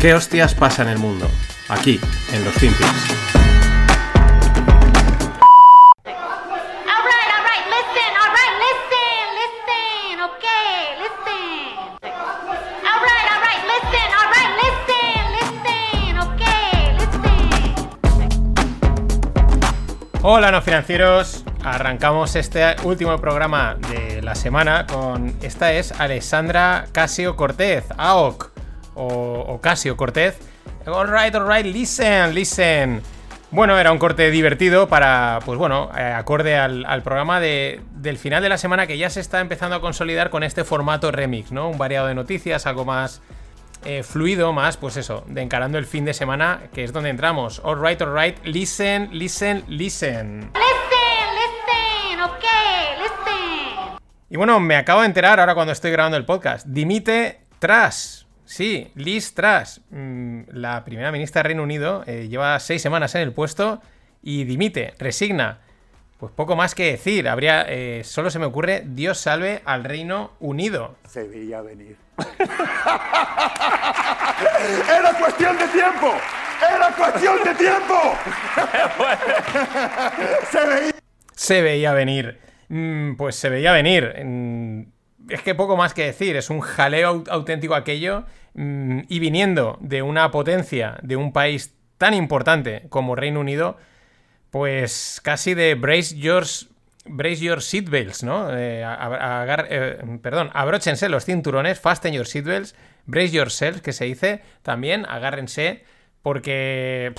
¿Qué hostias pasa en el mundo? Aquí, en los Finpics. Hola, no financieros. Arrancamos este último programa de la semana con. Esta es Alessandra Casio Cortez, AOC, o, o Casio Cortez. Alright, alright, listen, listen. Bueno, era un corte divertido para, pues bueno, eh, acorde al, al programa de- del final de la semana que ya se está empezando a consolidar con este formato remix, ¿no? Un variado de noticias, algo más eh, fluido, más, pues eso, de encarando el fin de semana, que es donde entramos. Alright, alright, listen, listen, listen. Listen, listen, okay, listen. Y bueno, me acabo de enterar ahora cuando estoy grabando el podcast. Dimite Truss. Sí, Liz Truss, mm, la primera ministra del Reino Unido, eh, lleva seis semanas en el puesto y dimite, resigna. Pues poco más que decir. Habría, eh, solo se me ocurre, Dios salve al Reino Unido. Se veía venir. Era cuestión de tiempo. Era cuestión de tiempo. Se veía. Se veía venir. Mm, pues se veía venir. Es que poco más que decir. Es un jaleo au- auténtico aquello. Mm, y viniendo de una potencia, de un país tan importante como Reino Unido, pues casi de brace your, brace your seatbelts, ¿no? Eh, eh, perdón, abróchense los cinturones, fasten your seatbelts, brace yourself, que se dice también, agárrense, porque,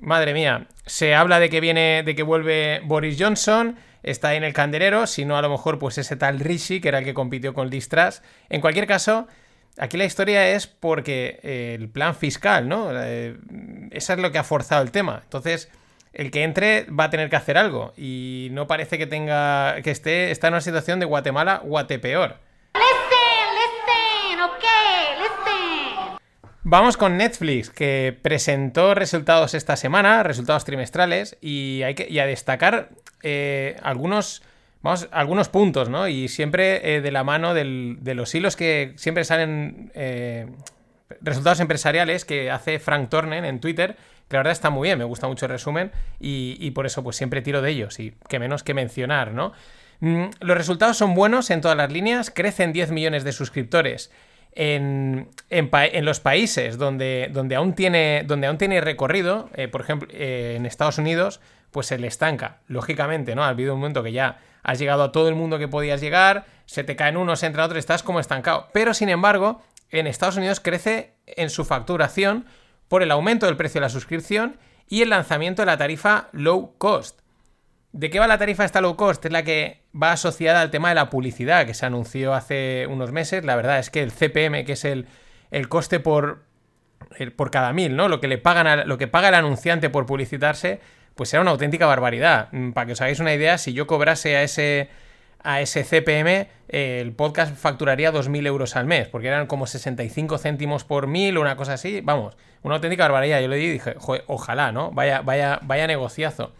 madre mía, se habla de que viene, de que vuelve Boris Johnson, está en el candelero, si no a lo mejor pues ese tal Rishi, que era el que compitió con Liz Truss. En cualquier caso, Aquí la historia es porque eh, el plan fiscal, ¿no? Eh, eso es lo que ha forzado el tema. Entonces, el que entre va a tener que hacer algo. Y no parece que tenga. que esté. está en una situación de Guatemala guatepeor. Vamos con Netflix, que presentó resultados esta semana, resultados trimestrales, y hay que a destacar eh, algunos, vamos, algunos puntos, ¿no? Y siempre eh, de la mano de los hilos que siempre salen eh, resultados empresariales que hace Frank Tornen en Twitter, que la verdad está muy bien, me gusta mucho el resumen, y, y por eso pues siempre tiro de ellos, y que menos que mencionar, ¿no? Mm, los resultados son buenos en todas las líneas, crecen 10 millones de suscriptores en, en los países donde, donde, aún tiene, donde aún tiene recorrido, eh, por ejemplo, eh, en Estados Unidos, pues se le estanca, lógicamente, ¿no? Ha habido un momento que ya has llegado a todo el mundo que podías llegar, se te caen unos, entra otros, estás como estancado. Pero, sin embargo, en Estados Unidos crece en su facturación por el aumento del precio de la suscripción y el lanzamiento de la tarifa low cost. ¿De qué va la tarifa esta low cost? Es la que va asociada al tema de la publicidad que se anunció hace unos meses. La verdad es que el CPM, que es el, el coste por, el- por cada mil, ¿no? Lo que le pagan lo que paga el anunciante por publicitarse, pues era una auténtica barbaridad. Mm, Para que os hagáis una idea, si yo cobrase a ese, a ese CPM, eh, el podcast facturaría 2.000 euros al mes, porque eran como 65 céntimos por mil una cosa así. Vamos, una auténtica barbaridad. Yo le dije, "Joder, ojalá, ¿no? Vaya, vaya, vaya negociazo.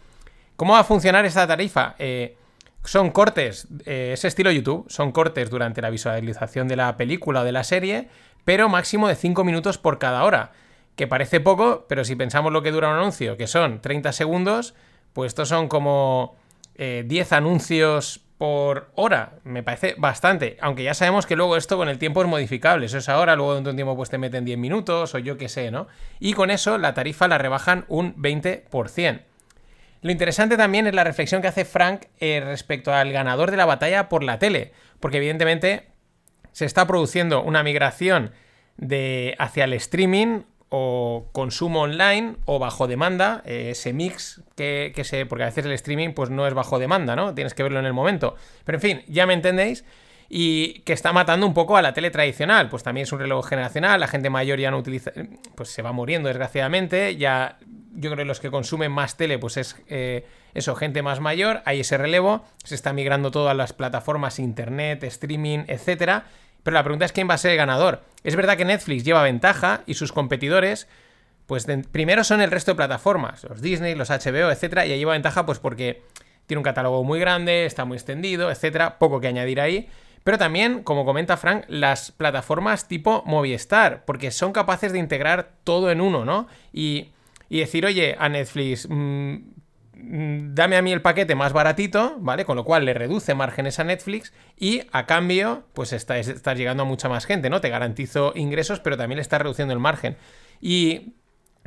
¿Cómo va a funcionar esta tarifa? Eh, son cortes, eh, es estilo YouTube, son cortes durante la visualización de la película o de la serie, pero máximo de 5 minutos por cada hora. Que parece poco, pero si pensamos lo que dura un anuncio, que son 30 segundos, pues estos son como eh, 10 anuncios por hora. Me parece bastante. Aunque ya sabemos que luego esto con el tiempo es modificable. Eso es ahora, luego dentro de un tiempo pues te meten 10 minutos o yo qué sé, ¿no? Y con eso la tarifa la rebajan un 20%. Lo interesante también es la reflexión que hace Frank eh, respecto al ganador de la batalla por la tele, porque evidentemente se está produciendo una migración de hacia el streaming o consumo online o bajo demanda, eh, ese mix que, que se. Porque a veces el streaming pues no es bajo demanda, ¿no? Tienes que verlo en el momento. Pero en fin, ya me entendéis. Y que está matando un poco a la tele tradicional. Pues también es un reloj generacional, la gente mayor ya no utiliza. Pues se va muriendo, desgraciadamente. Ya. Yo creo que los que consumen más tele, pues es eh, eso, gente más mayor. Hay ese relevo. Se está migrando todo a las plataformas internet, streaming, etcétera. Pero la pregunta es quién va a ser el ganador. Es verdad que Netflix lleva ventaja y sus competidores, pues primero son el resto de plataformas, los Disney, los HBO, etcétera, y ahí lleva ventaja pues porque tiene un catálogo muy grande, está muy extendido, etcétera, poco que añadir ahí. Pero también, como comenta Frank, las plataformas tipo Movistar, porque son capaces de integrar todo en uno, ¿no? Y, y decir, oye, a Netflix, mm, mm, dame a mí el paquete más baratito, ¿vale? Con lo cual le reduce márgenes a Netflix y a cambio, pues estás, estás llegando a mucha más gente, ¿no? Te garantizo ingresos, pero también le estás reduciendo el margen. Y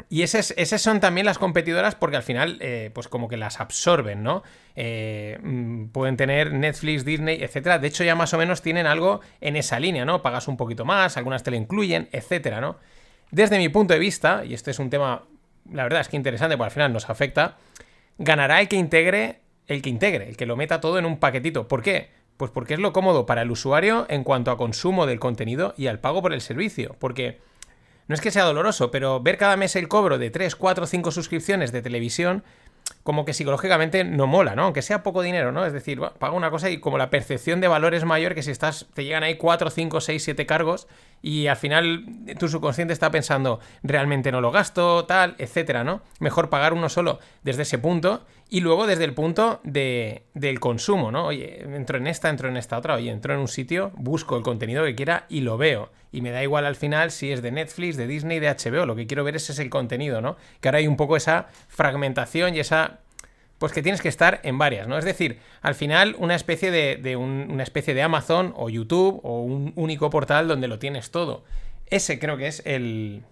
y esas, son también las competidoras porque al final, eh, pues como que las absorben, ¿no? Eh, mm, pueden tener Netflix, Disney, etcétera. De hecho, ya más o menos tienen algo en esa línea, ¿no? Pagas un poquito más, algunas te lo incluyen, etcétera, ¿no? Desde mi punto de vista, y este es un tema, la verdad es que interesante, porque al final nos afecta, ganará el que integre, el que integre, el que lo meta todo en un paquetito. ¿Por qué? Pues porque es lo cómodo para el usuario en cuanto a consumo del contenido y al pago por el servicio. Porque no es que sea doloroso, pero ver cada mes el cobro de 3, 4, 5 suscripciones de televisión, como que psicológicamente no mola, ¿no? Aunque sea poco dinero, ¿no? Es decir, paga una cosa y como la percepción de valor es mayor que si estás, te llegan ahí 4, 5, 6, 7 cargos y al final tu subconsciente está pensando, realmente no lo gasto, tal, etcétera, ¿no? Mejor pagar uno solo desde ese punto y luego desde el punto de, del consumo, ¿no? Oye, entro en esta, entro en esta otra, oye, entro en un sitio, busco el contenido que quiera y lo veo. Y me da igual al final si es de Netflix, de Disney, de HBO, lo que quiero ver es ese el contenido, ¿no? Que ahora hay un poco esa fragmentación y esa pues que tienes que estar en varias, ¿no? Es decir, al final una especie de, una especie de Amazon o YouTube o un único portal donde lo tienes todo. Ese creo que es el,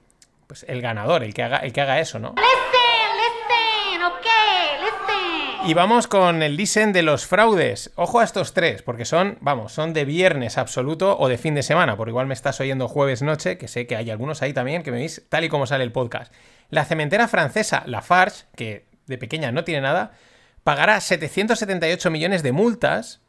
pues el ganador, el que haga, el que haga eso, ¿no? Listen, listen, okay, listen. Y vamos con el listen de los fraudes. Ojo a estos tres, porque son, vamos, son de viernes absoluto o de fin de semana, por igual me estás oyendo jueves noche, que sé que hay algunos ahí también que me veis tal y como sale el podcast. La cementera francesa Lafarge, que de pequeña no tiene nada, pagará 778 millones de multas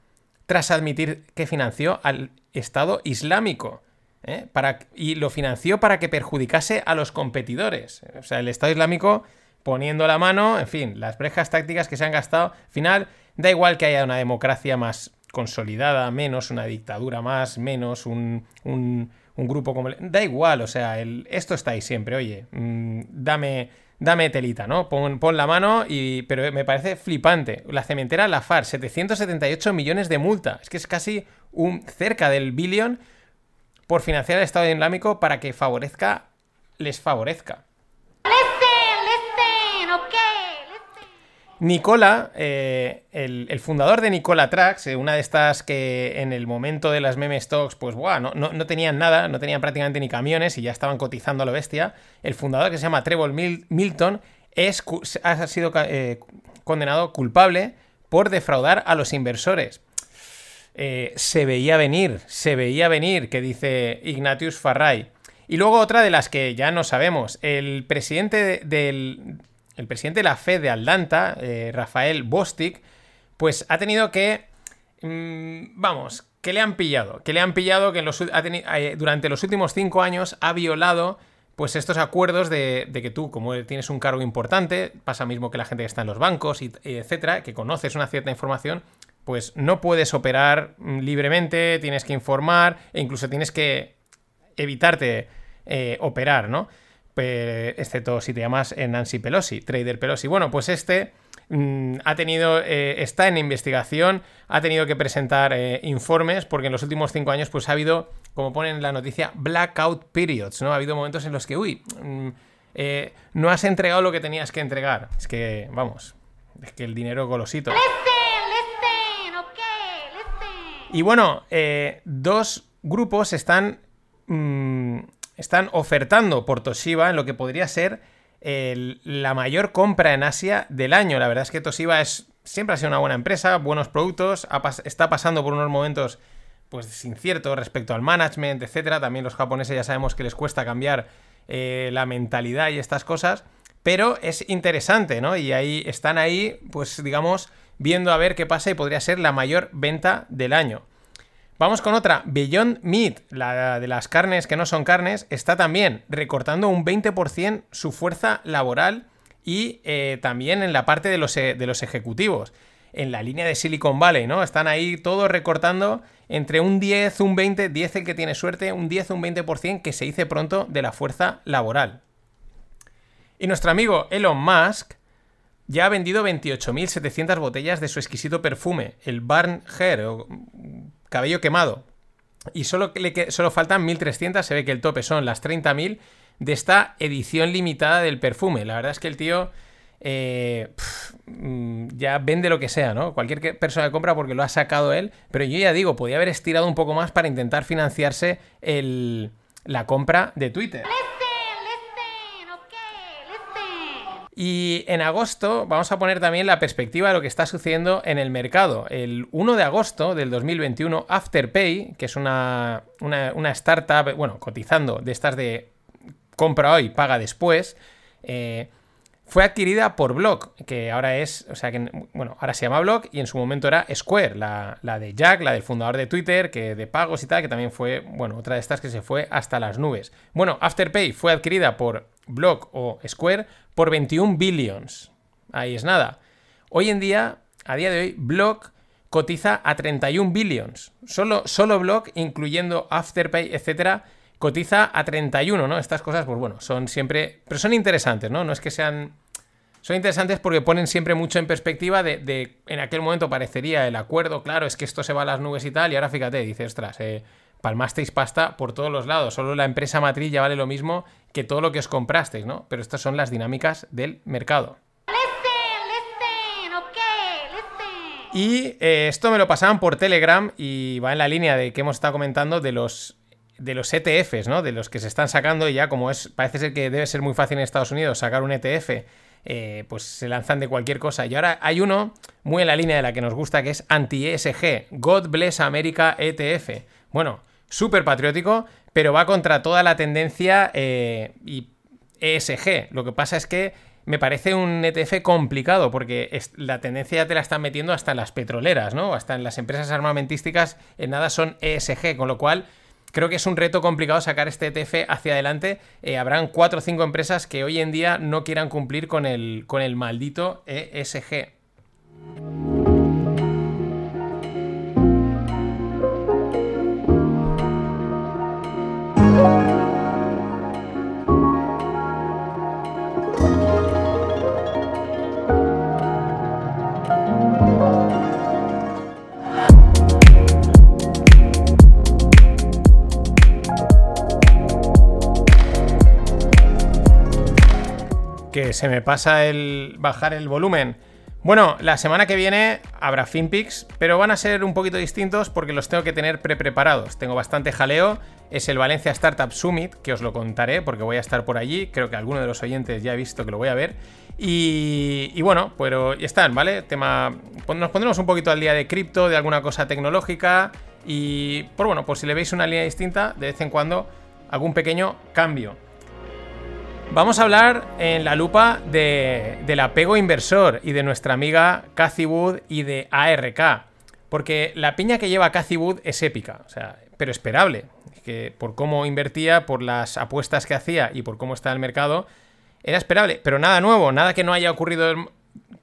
tras admitir que financió al Estado Islámico. ¿eh? Para, y lo financió para que perjudicase a los competidores. O sea, el Estado Islámico poniendo la mano, en fin, las brejas tácticas que se han gastado. Al final, da igual que haya una democracia más consolidada, menos una dictadura más, menos un, un, grupo como... Da igual, o sea, el, esto está ahí siempre. Oye, mm, dame dame telita, ¿no? Pon, la mano y... Pero me parece flipante. La cementera La FAR, 778 millones de multa. Es que es casi un cerca del billón por financiar el Estado Islámico para que favorezca, les favorezca. Nicola, eh, el, fundador de Nicola Tracks, eh, una de estas que en el momento de las meme stocks, pues buah, no, tenían nada, no tenían prácticamente ni camiones y ya estaban cotizando a lo bestia. El fundador, que se llama Trevor Milton, es, ha sido eh, condenado culpable por defraudar a los inversores. se veía venir, se veía venir, que dice Ignatius Farray. Y luego otra de las que ya no sabemos, el presidente del, el presidente de la Fed de Atlanta, eh, Rafael Bostic, pues ha tenido que... Mm, vamos, que le han pillado. Que le han pillado que eh, durante los últimos cinco años ha violado pues estos acuerdos de, que tú, como tienes un cargo importante, pasa mismo que la gente que está en los bancos, etcétera, que conoces una cierta información, pues no puedes operar mm, libremente, tienes que informar e incluso tienes que evitarte eh, operar, ¿no? Excepto si te llamas eh, Nancy Pelosi, Trader Pelosi. Bueno, pues este mm, ha tenido, eh, está en investigación, ha tenido que presentar eh, informes porque en los últimos cinco años pues ha habido, como ponen en la noticia, blackout periods, ¿no? Ha habido momentos en los que, uy, mm, no has entregado lo que tenías que entregar. Es que, vamos, es que el dinero golosito. Y bueno, dos grupos están... Mm, están ofertando por Toshiba en lo que podría ser la mayor compra en Asia del año. La verdad es que Toshiba es, siempre ha sido una buena empresa, buenos productos, está pasando por unos momentos pues inciertos respecto al management, etcétera. También los japoneses ya sabemos que les cuesta cambiar eh, la mentalidad y estas cosas. Pero es interesante, ¿no? Y ahí están ahí, pues digamos, viendo a ver qué pasa y podría ser la mayor venta del año. Vamos con otra. Beyond Meat, la de las carnes que no son carnes, está también recortando un 20% su fuerza laboral y eh, también en la parte de los, eh, de los ejecutivos. En la línea de Silicon Valley, ¿no? Están ahí todos recortando entre un 10, un 20, 10 el que tiene suerte, un 10, un 20% que se dice pronto de la fuerza laboral. Y nuestro amigo Elon Musk ya ha vendido 28.700 botellas de su exquisito perfume, el Barn Hair, cabello quemado. Y solo, le solo faltan 1300, se ve que el tope son las 30.000 de esta edición limitada del perfume. La verdad es que el tío eh, mm, ya vende lo que sea, ¿no? Cualquier persona compra porque lo ha sacado él. Pero yo ya digo, podía haber estirado un poco más para intentar financiarse el- la compra de Twitter. Y en agosto vamos a poner también la perspectiva de lo que está sucediendo en el mercado. El 1 de agosto del 2021, Afterpay, que es una, una, startup, bueno, cotizando de estas de compra hoy, paga después, eh, fue adquirida por Block, que ahora es, o sea, que, bueno, ahora se llama Block y en su momento era Square, la, la de Jack, la del fundador de Twitter, que de pagos y tal, que también fue, bueno, otra de estas que se fue hasta las nubes. Bueno, Afterpay fue adquirida por Block o Square por 21 billions. Ahí es nada. Hoy en día, a día de hoy, Block cotiza a 31 billions. Solo, solo Block, incluyendo Afterpay, etcétera, cotiza a 31, ¿no? Estas cosas, pues bueno, son siempre. Pero son interesantes, ¿no? No es que sean. Son interesantes porque ponen siempre mucho en perspectiva de, de- en aquel momento parecería el acuerdo, claro, es que esto se va a las nubes y tal, y ahora fíjate, dices, ostras, eh, palmasteis pasta por todos los lados, solo la empresa matriz ya vale lo mismo que todo lo que os comprasteis, ¿no? Pero estas son las dinámicas del mercado. Listen, listen, okay, listen. Y eh, esto me lo pasaban por Telegram y va en la línea de que hemos estado comentando de los de los ETFs, ¿no? De los que se están sacando y ya como es parece ser que debe ser muy fácil en Estados Unidos sacar un ETF, eh, pues se lanzan de cualquier cosa. Y ahora hay uno muy en la línea de la que nos gusta que es anti-ESG, God Bless America ETF. Bueno, súper patriótico, pero va contra toda la tendencia eh, y ESG. Lo que pasa es que me parece un ETF complicado porque la tendencia ya te la están metiendo hasta en las petroleras, ¿no? Hasta en las empresas armamentísticas en nada son ESG, con lo cual creo que es un reto complicado sacar este ETF hacia adelante. Eh, habrán cuatro o cinco empresas que hoy en día no quieran cumplir con el, con el maldito ESG. Se me pasa el bajar el volumen. Bueno, la semana que viene habrá FinPix, pero van a ser un poquito distintos porque los tengo que tener pre-preparados. Tengo bastante jaleo. Es el Valencia Startup Summit, que os lo contaré porque voy a estar por allí. Creo que alguno de los oyentes ya ha visto que lo voy a ver. Y, bueno, pero están, ¿vale? Tema. Nos pondremos un poquito al día de cripto, de alguna cosa tecnológica. Y, por bueno, pues si le veis una línea distinta, de vez en cuando algún pequeño cambio. Vamos a hablar en la lupa de- del apego inversor y de nuestra amiga Cathy Wood y de ARK. Porque la piña que lleva Cathy Wood es épica, o sea, pero esperable. Que por cómo invertía, por las apuestas que hacía y por cómo está el mercado, era esperable. Pero nada nuevo, nada que no haya ocurrido.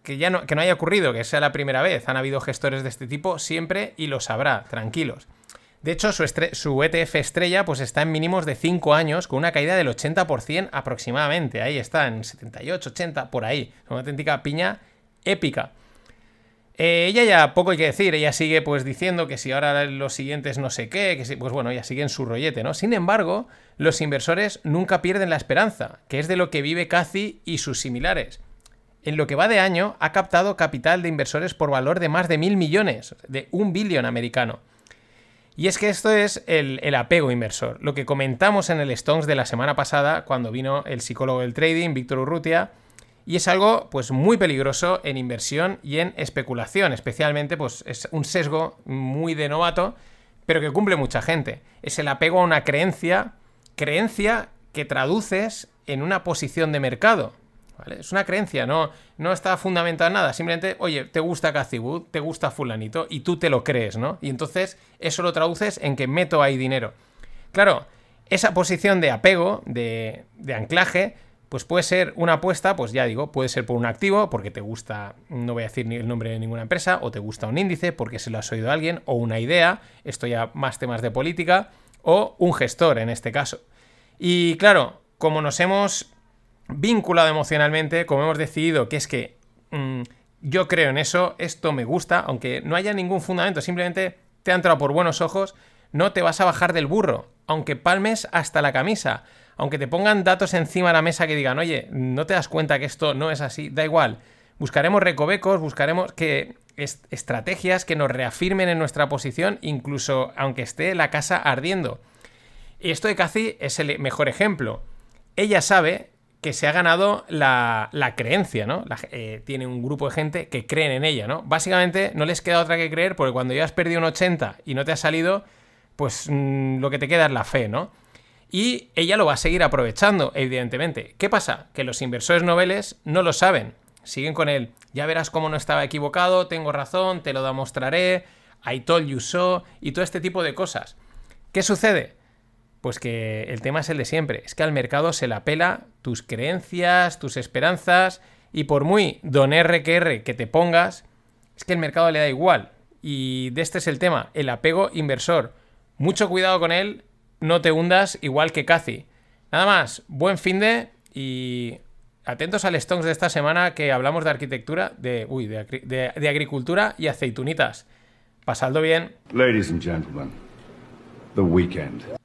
Que ya no, que no haya ocurrido, que sea la primera vez. Han habido gestores de este tipo siempre y lo sabrá, tranquilos. De hecho, su, ETF estrella pues está en mínimos de 5 años con una caída del 80% aproximadamente. Ahí está, en 78, 80, por ahí. Una auténtica piña épica. Eh, ella ya poco hay que decir, ella sigue pues diciendo que si ahora los siguientes no sé qué, que si, pues bueno, ella sigue en su rollete, ¿no? Sin embargo, los inversores nunca pierden la esperanza, que es de lo que vive Cathy y sus similares. En lo que va de año, ha captado capital de inversores por valor de más de mil millones, de un billón americano. Y es que esto es el, apego inversor, lo que comentamos en el Stones de la semana pasada, cuando vino el psicólogo del trading, Víctor Urrutia, y es algo pues muy peligroso en inversión y en especulación, especialmente pues es un sesgo muy de novato, pero que cumple mucha gente. Es el apego a una creencia, creencia que traduces en una posición de mercado. Es una creencia, no, no está fundamentada en nada. Simplemente, oye, te gusta Cathy te gusta fulanito, y tú te lo crees, ¿no? Y entonces eso lo traduces en que meto ahí dinero. Claro, esa posición de apego, de, de anclaje, pues puede ser una apuesta, pues ya digo, puede ser por un activo, porque te gusta, no voy a decir ni el nombre de ninguna empresa, o te gusta un índice, porque se lo has oído a alguien, o una idea, esto ya más temas de política, o un gestor en este caso. Y claro, como nos hemos vinculado emocionalmente, como hemos decidido que es que mm, yo creo en eso, esto me gusta, aunque no haya ningún fundamento, simplemente te ha entrado por buenos ojos, no te vas a bajar del burro, aunque palmes hasta la camisa, aunque te pongan datos encima de la mesa que digan, oye, no te das cuenta que esto no es así, da igual. Buscaremos recovecos, buscaremos que estrategias que nos reafirmen en nuestra posición, incluso aunque esté la casa ardiendo. Y esto de Cathy es el mejor ejemplo. Ella sabe que se ha ganado la, creencia, ¿no? Eh, tiene un grupo de gente que creen en ella, ¿no? Básicamente no les queda otra que creer porque cuando ya has perdido un 80 y no te ha salido, pues mm, lo que te queda es la fe, ¿no? Y ella lo va a seguir aprovechando, evidentemente. ¿Qué pasa? Que los inversores noveles no lo saben. Siguen con él. Ya verás cómo no estaba equivocado, tengo razón, te lo demostraré, I told you so, y todo este tipo de cosas. ¿Qué sucede? Pues que el tema es el de siempre. Es que al mercado se la pela tus creencias, tus esperanzas, y por muy don RQR que te pongas, es que el mercado le da igual. Y de este es el tema, el apego inversor. Mucho cuidado con él, no te hundas igual que Cathy. Nada más, buen fin de y atentos al Stonks de esta semana que hablamos de arquitectura, de, uy, de, de, agricultura y aceitunitas. Pasadlo bien. Ladies and gentlemen, the weekend.